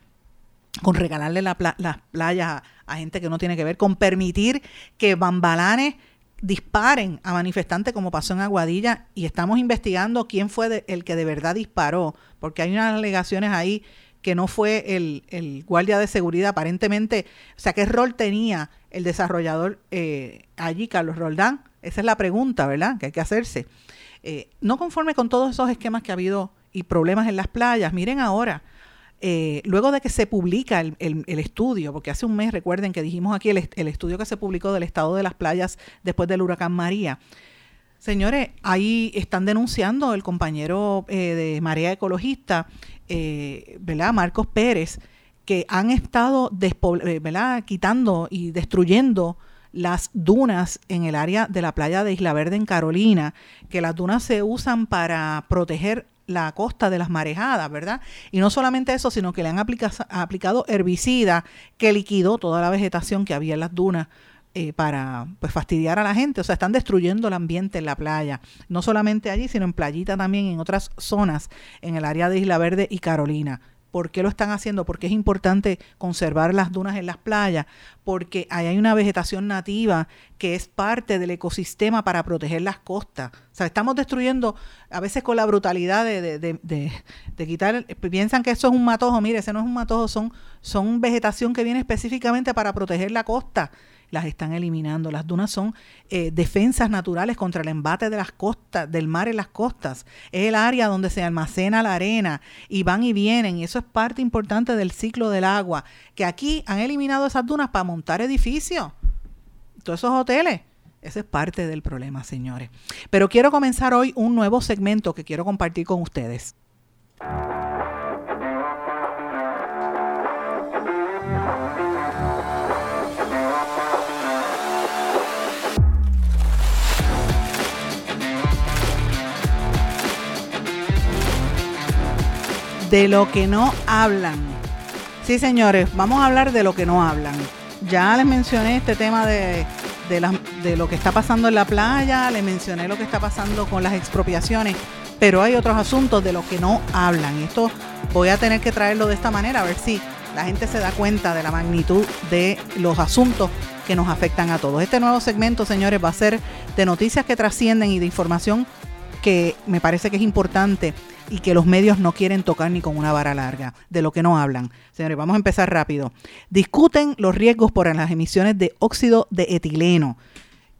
con regalarle las playas a gente que no tiene que ver, con permitir que bambalanes disparen a manifestantes como pasó en Aguadilla y estamos investigando quién fue el que de verdad disparó, porque hay unas alegaciones ahí que no fue el, guardia de seguridad, aparentemente, o sea, ¿qué rol tenía el desarrollador eh, allí, Carlos Roldán? Esa es la pregunta, ¿verdad? Que hay que hacerse. Eh, no conforme con todos esos esquemas que ha habido y problemas en las playas, miren ahora, eh, luego de que se publica el, estudio, porque hace un mes recuerden que dijimos aquí el, estudio que se publicó del estado de las playas después del huracán María. Señores, ahí están denunciando el compañero eh, de Marea Ecologista, eh, ¿verdad? Marcos Pérez, que han estado quitando y destruyendo las dunas en el área de la playa de Isla Verde en Carolina, que las dunas se usan para proteger la costa de las marejadas, ¿verdad? Y no solamente eso, sino que le han aplicado herbicida que liquidó toda la vegetación que había en las dunas eh, para pues, fastidiar a la gente. O sea, están destruyendo el ambiente en la playa. No solamente allí, sino en playita también, en otras zonas, en el área de Isla Verde y Carolina. ¿Por qué lo están haciendo? Porque es importante conservar las dunas en las playas, porque ahí hay una vegetación nativa que es parte del ecosistema para proteger las costas. O sea, estamos destruyendo, a veces con la brutalidad de, de, de, quitar, piensan que eso es un matojo, mire, ese no es un matojo, son, son vegetación que viene específicamente para proteger la costa las están eliminando. Las dunas son eh, defensas naturales contra el embate de las costas, del mar en las costas. Es el área donde se almacena la arena y van y vienen. Y eso es parte importante del ciclo del agua. Que aquí han eliminado esas dunas para montar edificios. Todos esos hoteles. Ese es parte del problema, señores. Pero quiero comenzar hoy un nuevo segmento que quiero compartir con ustedes. De lo que no hablan. Sí, señores, vamos a hablar de lo que no hablan. Ya les mencioné este tema de, de, lo que está pasando en la playa, les mencioné lo que está pasando con las expropiaciones, pero hay otros asuntos de los que no hablan. Esto voy a tener que traerlo de esta manera, a ver si la gente se da cuenta de la magnitud de los asuntos que nos afectan a todos. Este nuevo segmento, señores, va a ser de noticias que trascienden y de información que me parece que es importante y que los medios no quieren tocar ni con una vara larga, de lo que no hablan. Señores, vamos a empezar rápido. Discuten los riesgos por las emisiones de óxido de etileno.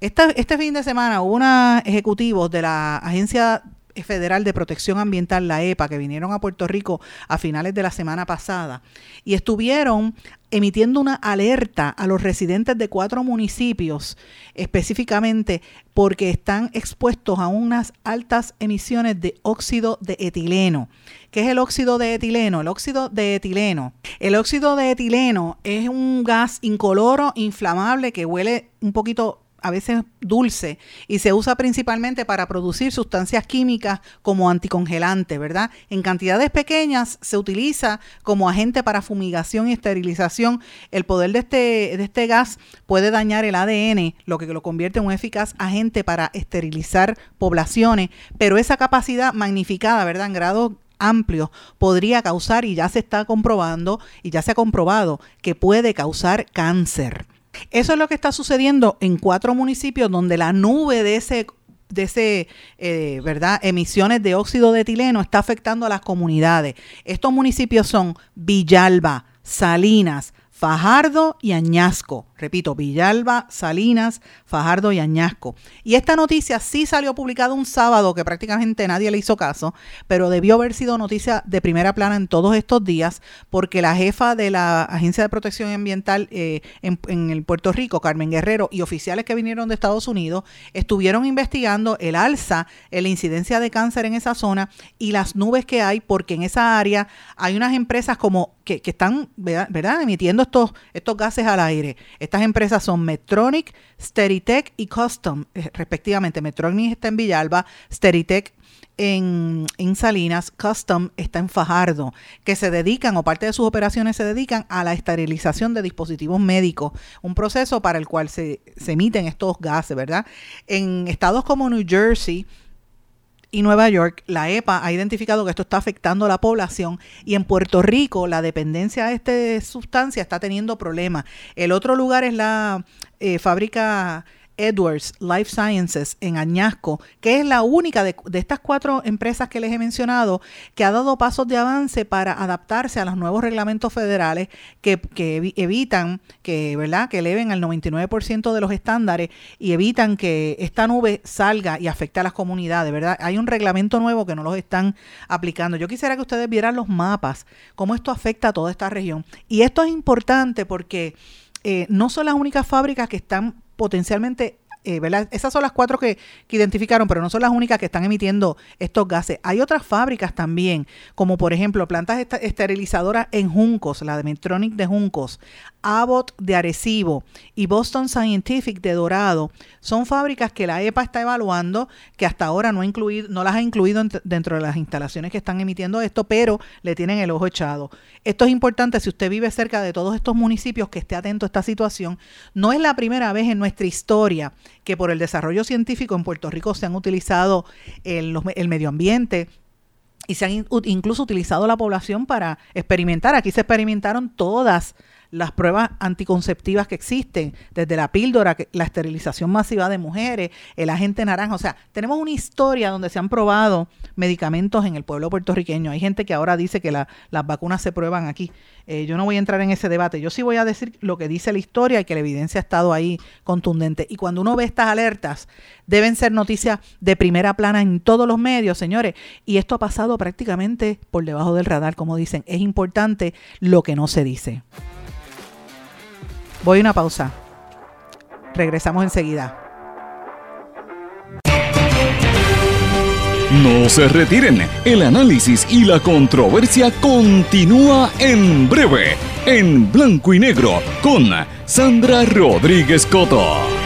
este fin de semana hubo unos ejecutivos de la Agencia Federal de Protección Ambiental, la EPA, que vinieron a Puerto Rico a finales de la semana pasada y estuvieron emitiendo una alerta a los residentes de cuatro municipios, específicamente porque están expuestos a unas altas emisiones de óxido de etileno. ¿Qué es el óxido de etileno? El óxido de etileno. El óxido de etileno es un gas incoloro, inflamable, que huele un poquito a veces dulce y se usa principalmente para producir sustancias químicas como anticongelante, ¿verdad? En cantidades pequeñas se utiliza como agente para fumigación y esterilización. El poder de este, de este gas puede dañar el ADN, lo que lo convierte en un eficaz agente para esterilizar poblaciones, pero esa capacidad magnificada, ¿verdad? En grado amplio podría causar y ya se está comprobando y ya se ha comprobado que puede causar cáncer. Eso es lo que está sucediendo en cuatro municipios donde la nube de ese de ese, eh, ¿verdad? Emisiones de óxido de etileno está afectando a las comunidades. Estos municipios son Villalba, Salinas, Fajardo y Añasco. Repito, Villalba, Salinas, Fajardo y Añasco. Y esta noticia sí salió publicada un sábado que prácticamente nadie le hizo caso, pero debió haber sido noticia de primera plana en todos estos días porque la jefa de la Agencia de Protección Ambiental eh, en, el Puerto Rico, Carmen Guerrero, y oficiales que vinieron de Estados Unidos estuvieron investigando el alza en la incidencia de cáncer en esa zona y las nubes que hay porque en esa área hay unas empresas como que, están emitiendo estos, estos gases al aire estas empresas son Metronic, Steritech y Custom, eh, respectivamente. Metronic está en Villalba, Steritech en, en, Salinas, Custom está en Fajardo, que se dedican o parte de sus operaciones se dedican a la esterilización de dispositivos médicos, un proceso para el cual se, se emiten estos gases, ¿verdad? En estados como New Jersey, y Nueva York, la EPA ha identificado que esto está afectando a la población y en Puerto Rico la dependencia de esta sustancia está teniendo problemas. El otro lugar es la eh, fábrica Edwards Life Sciences en Añasco, que es la única de, estas cuatro empresas que les he mencionado que ha dado pasos de avance para adaptarse a los nuevos reglamentos federales que, evitan que, ¿verdad? que eleven al 99% de los estándares y evitan que esta nube salga y afecte a las comunidades, ¿verdad? Hay un reglamento nuevo que no los están aplicando. Yo quisiera que ustedes vieran los mapas, cómo esto afecta a toda esta región. Y esto es importante porque eh, no son las únicas fábricas que están potencialmente eh, Esas son las cuatro que, identificaron, pero no son las únicas que están emitiendo estos gases. Hay otras fábricas también, como por ejemplo plantas esterilizadoras en Juncos, la de de Juncos, Abbott de Arecibo y Boston Scientific de Dorado. Son fábricas que la EPA está evaluando, que hasta ahora no, ha incluido, no las ha incluido dentro de las instalaciones que están emitiendo esto, pero le tienen el ojo echado. Esto es importante si usted vive cerca de todos estos municipios, que esté atento a esta situación. No es la primera vez en nuestra historia que por el desarrollo científico en Puerto Rico se han utilizado el, el medio ambiente, y se han incluso utilizado la población para experimentar. Aquí se experimentaron todas las pruebas anticonceptivas que existen, desde la píldora, la esterilización masiva de mujeres, el agente naranja. O sea, tenemos una historia donde se han probado medicamentos en el pueblo puertorriqueño. Hay gente que ahora dice que las vacunas se prueban aquí. Eh, yo no voy a entrar en ese debate. Yo sí voy a decir lo que dice la historia y que la evidencia ha estado ahí contundente. Y cuando uno ve estas alertas, deben ser noticias de primera plana en todos los medios, señores. Y esto ha pasado prácticamente por debajo del radar, como dicen. Es importante lo que no se dice. Voy a una pausa. Regresamos enseguida. No se retiren, el análisis y la controversia continúa en breve, en blanco y negro, con Sandra Rodríguez Coto.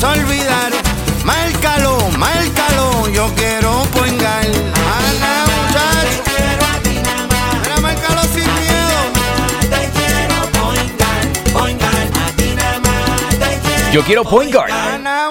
vayas a olvidar. Márcalo, márcalo, yo quiero poingar. Ana, muchacho. Te quiero a ti nada más. Mira, márcalo sin miedo. Te quiero poingar, poingar. A ti nada más te quiero. Yo quiero. Ana,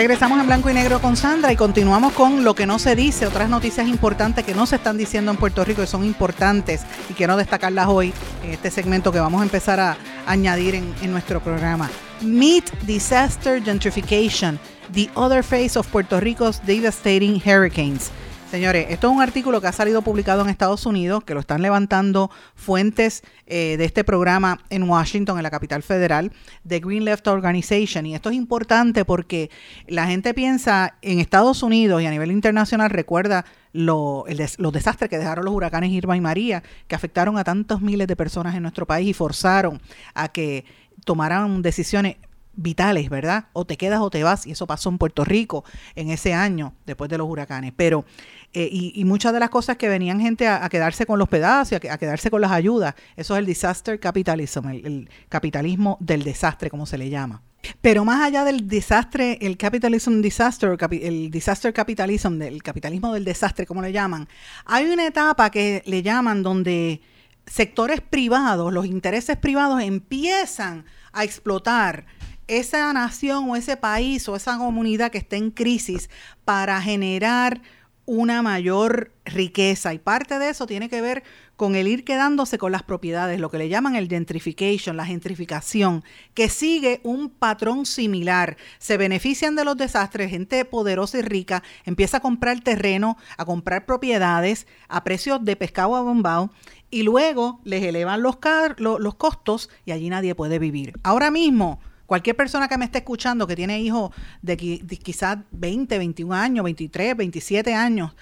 Regresamos en blanco y negro con Sandra y continuamos con lo que no se dice, otras noticias importantes que no se están diciendo en Puerto Rico y son importantes y quiero destacarlas hoy en este segmento que vamos a empezar a añadir en, en nuestro programa. Meet Disaster Gentrification, the other face of Puerto Rico's devastating hurricanes. Señores, esto es un artículo que ha salido publicado en Estados Unidos, que lo están levantando fuentes eh, de este programa en Washington, en la capital federal, de Green Left Organization. Y esto es importante porque la gente piensa en Estados Unidos y a nivel internacional recuerda lo- el des- los desastres que dejaron los huracanes Irma y María, que afectaron a tantos miles de personas en nuestro país y forzaron a que tomaran decisiones vitales, ¿verdad? O te quedas o te vas, y eso pasó en Puerto Rico en ese año, después de los huracanes. Pero, eh, y, muchas de las cosas que venían gente a, quedarse con los pedazos, a, que- a quedarse con las ayudas, eso es el disaster capitalism, el, el capitalismo del desastre, como se le llama. Pero más allá del desastre, el capitalism disaster, el disaster capitalism, del capitalismo del desastre, como le llaman, hay una etapa que le llaman donde sectores privados, los intereses privados empiezan a explotar esa nación o ese país o esa comunidad que está en crisis para generar una mayor riqueza. Y parte de eso tiene que ver con el ir quedándose con las propiedades, lo que le llaman el gentrification, la gentrificación, que sigue un patrón similar. Se benefician de los desastres, gente poderosa y rica empieza a comprar terreno, a comprar propiedades a precios de pescado abombado y luego les elevan los, los costos y allí nadie puede vivir. Ahora mismo, cualquier persona que me esté escuchando que tiene hijos de, de quizás 20, 21 años, 23, 27 años,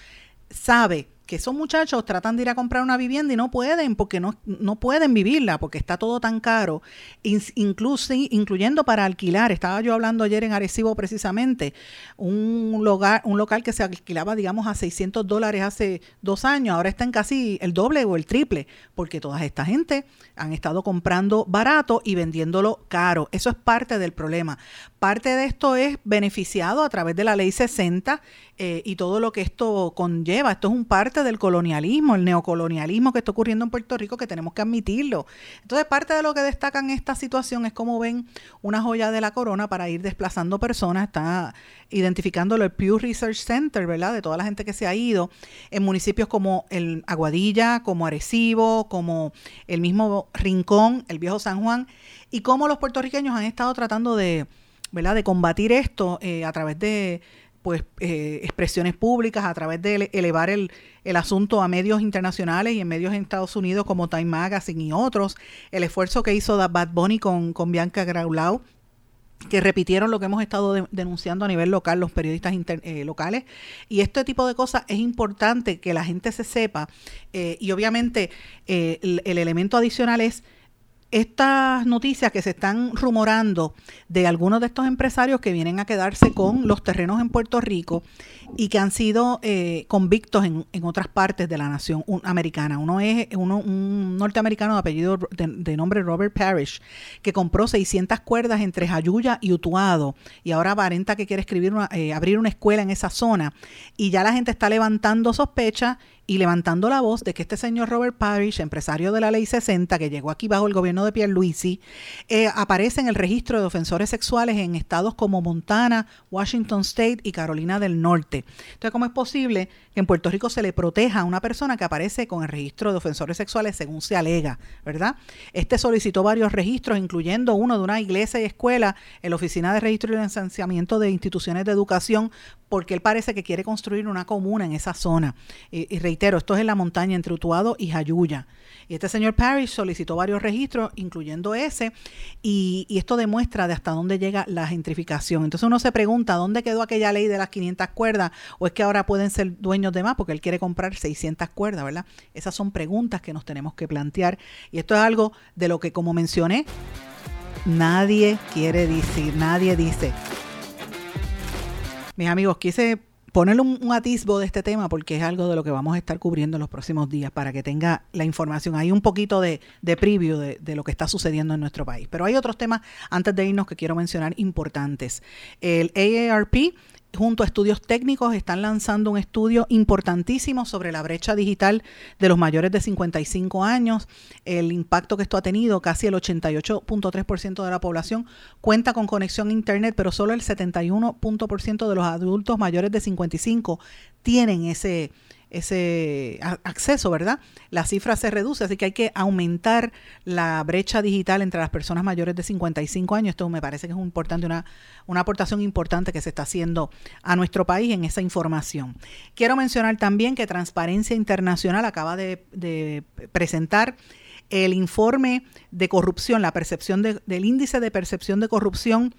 sabe que esos muchachos tratan de ir a comprar una vivienda y no pueden porque no, no pueden vivirla porque está todo tan caro, In- incluso, incluyendo para alquilar. Estaba yo hablando ayer en Arecibo precisamente, un lugar, un local que se alquilaba, digamos, a 600 dólares hace dos años, ahora está en casi el doble o el triple, porque toda esta gente han estado comprando barato y vendiéndolo caro. Eso es parte del problema. Parte de esto es beneficiado a través de la ley 60 eh, y todo lo que esto conlleva. Esto es un parte del colonialismo, el neocolonialismo que está ocurriendo en Puerto Rico, que tenemos que admitirlo. Entonces, parte de lo que destacan esta situación es cómo ven una joya de la corona para ir desplazando personas. Está identificándolo el Pew Research Center, ¿verdad? De toda la gente que se ha ido en municipios como el Aguadilla, como Arecibo, como el mismo Rincón, el viejo San Juan, y cómo los puertorriqueños han estado tratando de, ¿verdad? De combatir esto eh, a través de pues eh, expresiones públicas a través de ele- elevar el, el asunto a medios internacionales y en medios en Estados Unidos como Time Magazine y otros, el esfuerzo que hizo Bad Bunny con, con Bianca Graulau, que repitieron lo que hemos estado de- denunciando a nivel local los periodistas eh, locales. Y este tipo de cosas es importante que la gente se sepa eh, y obviamente eh, el elemento adicional es estas noticias que se están rumorando de algunos de estos empresarios que vienen a quedarse con los terrenos en Puerto Rico y que han sido eh, convictos en, en, otras partes de la nación americana. Uno es uno, un norteamericano de apellido de, nombre Robert Parrish, que compró 600 cuerdas entre Jayuya y Utuado y ahora aparenta que quiere escribir una, eh, abrir una escuela en esa zona y ya la gente está levantando sospechas y levantando la voz de que este señor Robert Parrish, empresario de la Ley 60, que llegó aquí bajo el gobierno de Pierluisi, eh, aparece en el registro de ofensores sexuales en estados como Montana, Washington State y Carolina del Norte. Entonces, ¿cómo es posible que en Puerto Rico se le proteja a una persona que aparece con el registro de ofensores sexuales según se alega, verdad? Este solicitó varios registros, incluyendo uno de una iglesia y escuela en la Oficina de Registro y Licenciamiento de Instituciones de Educación, porque él parece que quiere construir una comuna en esa zona. Y, y esto es en la montaña entre Utuado y Jayuya. Y este señor Parrish solicitó varios registros, incluyendo ese, y, y, esto demuestra de hasta dónde llega la gentrificación. Entonces uno se pregunta, ¿dónde quedó aquella ley de las 500 cuerdas? ¿O es que ahora pueden ser dueños de más porque él quiere comprar 600 cuerdas, ¿verdad? Esas son preguntas que nos tenemos que plantear. Y esto es algo de lo que, como mencioné, nadie quiere decir, nadie dice. Mis amigos, quise ponerle un, atisbo de este tema porque es algo de lo que vamos a estar cubriendo en los próximos días para que tenga la información. Hay un poquito de, de preview de, de, lo que está sucediendo en nuestro país. Pero hay otros temas antes de irnos que quiero mencionar importantes. El AARP junto a estudios técnicos están lanzando un estudio importantísimo sobre la brecha digital de los mayores de 55 años, el impacto que esto ha tenido, casi el 88.3% de la población cuenta con conexión a internet, pero solo el 71% de los adultos mayores de 55 tienen ese ese acceso, ¿verdad? La cifra se reduce, así que hay que aumentar la brecha digital entre las personas mayores de 55 años. Esto me parece que es importante, una, una aportación importante que se está haciendo a nuestro país en esa información. Quiero mencionar también que Transparencia Internacional acaba de, de presentar el informe de corrupción, la percepción de, del índice de percepción de corrupción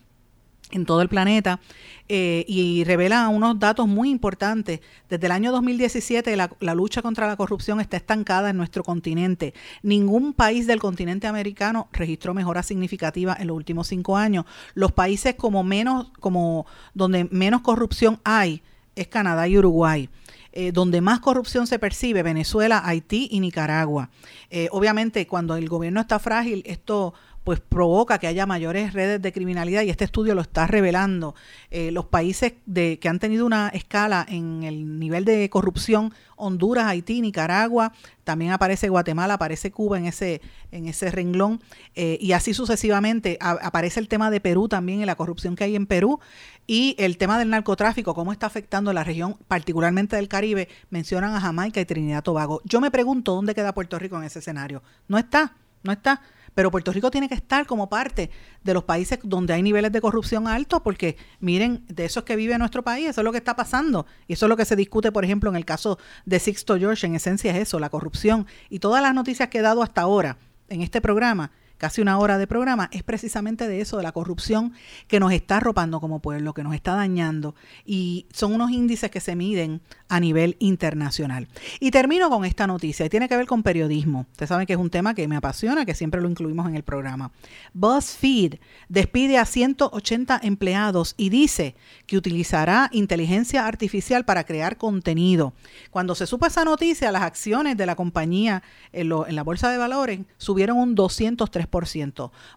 en todo el planeta eh, y revela unos datos muy importantes. Desde el año 2017 la, la, lucha contra la corrupción está estancada en nuestro continente. Ningún país del continente americano registró mejoras significativas en los últimos cinco años. Los países como menos, como donde menos corrupción hay es Canadá y Uruguay. Eh, donde más corrupción se percibe, Venezuela, Haití y Nicaragua. Eh, obviamente, cuando el gobierno está frágil, esto pues provoca que haya mayores redes de criminalidad y este estudio lo está revelando. Eh, los países de, que han tenido una escala en el nivel de corrupción, Honduras, Haití, Nicaragua, también aparece Guatemala, aparece Cuba en ese, en ese renglón eh, y así sucesivamente. Aparece el tema de Perú también y la corrupción que hay en Perú y el tema del narcotráfico, cómo está afectando la región, particularmente del Caribe. Mencionan a Jamaica y Trinidad y Tobago. Yo me pregunto dónde queda Puerto Rico en ese escenario. No está, no está. Pero Puerto Rico tiene que estar como parte de los países donde hay niveles de corrupción altos, porque miren, de esos que vive nuestro país, eso es lo que está pasando. Y eso es lo que se discute, por ejemplo, en el caso de Sixto George, en esencia es eso, la corrupción. Y todas las noticias que he dado hasta ahora en este programa casi una hora de programa, es precisamente de eso, de la corrupción que nos está arropando como pueblo, que nos está dañando. Y son unos índices que se miden a nivel internacional. Y termino con esta noticia, y tiene que ver con periodismo. Ustedes saben que es un tema que me apasiona, que siempre lo incluimos en el programa. BuzzFeed despide a 180 empleados y dice que utilizará inteligencia artificial para crear contenido. Cuando se supo esa noticia, las acciones de la compañía en, en la bolsa de valores subieron un 203%.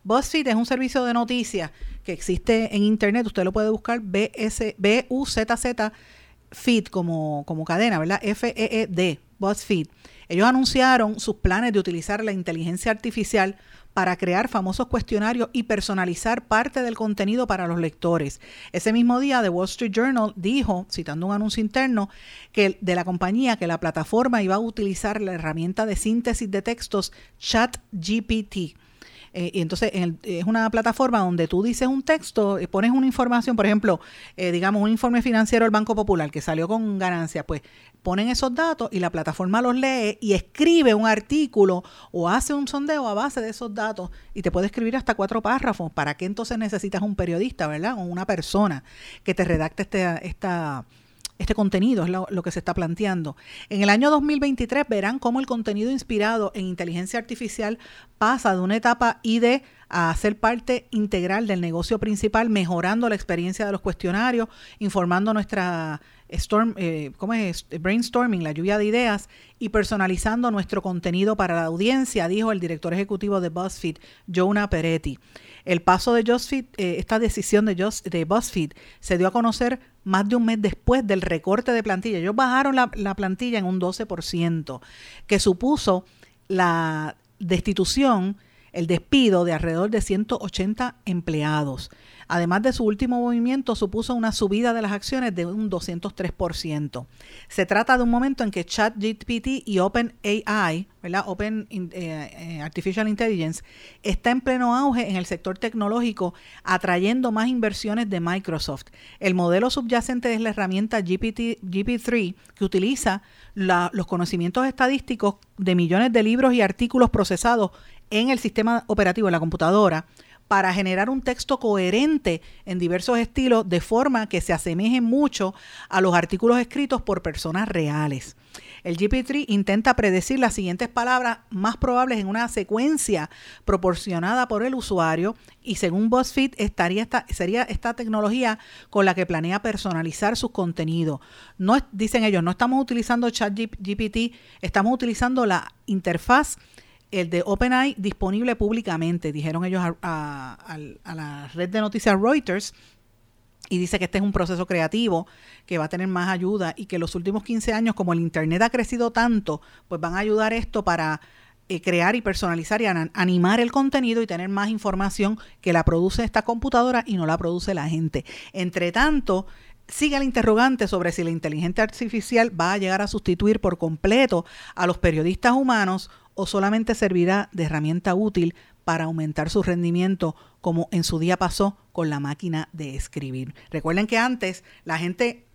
BuzzFeed es un servicio de noticias que existe en internet, usted lo puede buscar BS, BUZZ Feed como, como cadena, ¿verdad? F-E-E-D, BuzzFeed. Ellos anunciaron sus planes de utilizar la inteligencia artificial para crear famosos cuestionarios y personalizar parte del contenido para los lectores. Ese mismo día, The Wall Street Journal dijo, citando un anuncio interno, que de la compañía que la plataforma iba a utilizar la herramienta de síntesis de textos ChatGPT. Eh, y entonces el, es una plataforma donde tú dices un texto, y pones una información, por ejemplo, eh, digamos un informe financiero del Banco Popular que salió con ganancia, pues ponen esos datos y la plataforma los lee y escribe un artículo o hace un sondeo a base de esos datos y te puede escribir hasta cuatro párrafos. ¿Para qué entonces necesitas un periodista, verdad? O una persona que te redacte este, esta este contenido, es lo, que se está planteando. En el año 2023 verán cómo el contenido inspirado en inteligencia artificial pasa de una etapa ID a ser parte integral del negocio principal, mejorando la experiencia de los cuestionarios, informando nuestra storm, eh, ¿cómo es? brainstorming, la lluvia de ideas y personalizando nuestro contenido para la audiencia, dijo el director ejecutivo de BuzzFeed, Jonah Peretti. El paso de BuzzFeed, eh, esta decisión de, Just, BuzzFeed se dio a conocer más de un mes después del recorte de plantilla. Ellos bajaron la, la plantilla en un 12%, que supuso la destitución el despido de alrededor de 180 empleados. Además de su último movimiento, supuso una subida de las acciones de un 203%. Se trata de un momento en que ChatGPT y OpenAI, ¿verdad? Open eh, eh, Artificial Intelligence, está en pleno auge en el sector tecnológico, atrayendo más inversiones de Microsoft. El modelo subyacente es la herramienta GPT, GP3, que utiliza los conocimientos estadísticos de millones de libros y artículos procesados en el sistema operativo de la computadora para generar un texto coherente en diversos estilos de forma que se asemeje mucho a los artículos escritos por personas reales. El GP3 intenta predecir las siguientes palabras más probables en una secuencia proporcionada por el usuario y según BuzzFeed estaría esta, sería esta tecnología con la que planea personalizar sus contenidos. No dicen ellos, no estamos utilizando ChatGPT, estamos utilizando la interfaz el de OpenAI disponible públicamente, dijeron ellos a, la red de noticias Reuters. Y dice que este es un proceso creativo que va a tener más ayuda y que los últimos 15 años, como el Internet ha crecido tanto, pues van a ayudar esto para eh, crear y personalizar y animar el contenido y tener más información que la produce esta computadora y no la produce la gente. Entre tanto, sigue el interrogante sobre si la inteligencia artificial va a llegar a sustituir por completo a los periodistas humanos o solamente servirá de herramienta útil para aumentar su rendimiento como en su día pasó con la máquina de escribir. Recuerden que antes la gente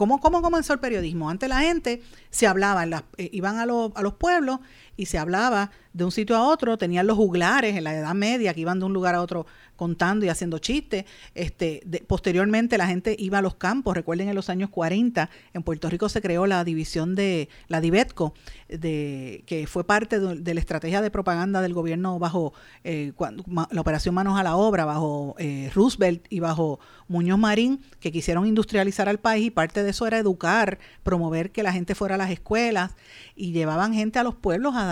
¿Cómo, ¿Cómo, comenzó el periodismo? Antes la gente se hablaba, eh, iban a, lo, a, los pueblos y se hablaba de un sitio a otro, tenían los juglares en la Edad Media que iban de un lugar a otro contando y haciendo chistes. Este, de, posteriormente la gente iba a los campos. Recuerden en los años 40 en Puerto Rico se creó la división de la Divetco, de, que fue parte de, la estrategia de propaganda del gobierno bajo eh, cuando, la operación Manos a la Obra, bajo eh, Roosevelt y bajo Muñoz Marín, que quisieron industrializar al país y parte de eso era educar, promover que la gente fuera a las escuelas y llevaban gente a los pueblos a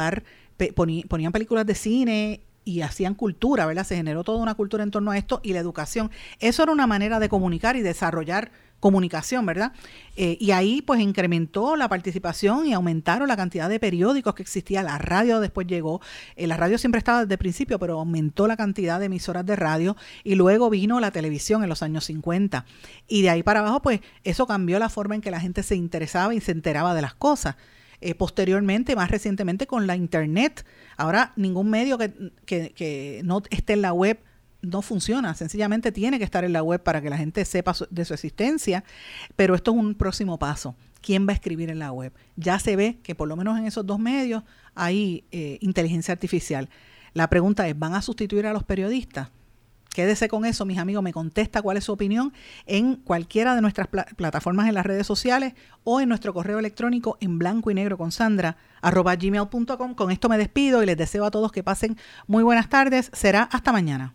ponían películas de cine y hacían cultura, ¿verdad? Se generó toda una cultura en torno a esto y la educación. Eso era una manera de comunicar y desarrollar comunicación, ¿verdad? Eh, y ahí pues incrementó la participación y aumentaron la cantidad de periódicos que existía. La radio después llegó, eh, la radio siempre estaba desde el principio, pero aumentó la cantidad de emisoras de radio y luego vino la televisión en los años 50. Y de ahí para abajo pues eso cambió la forma en que la gente se interesaba y se enteraba de las cosas. Eh, posteriormente, más recientemente con la Internet. Ahora ningún medio que, que, no esté en la web no funciona, sencillamente tiene que estar en la web para que la gente sepa de su existencia, pero esto es un próximo paso. ¿Quién va a escribir en la web? Ya se ve que por lo menos en esos dos medios hay eh, inteligencia artificial. La pregunta es, ¿van a sustituir a los periodistas? Quédese con eso, mis amigos. Me contesta cuál es su opinión en cualquiera de nuestras pl plataformas en las redes sociales o en nuestro correo electrónico en blanco y negro con Sandra arroba gmail.com. Con esto me despido y les deseo a todos que pasen muy buenas tardes. Será hasta mañana.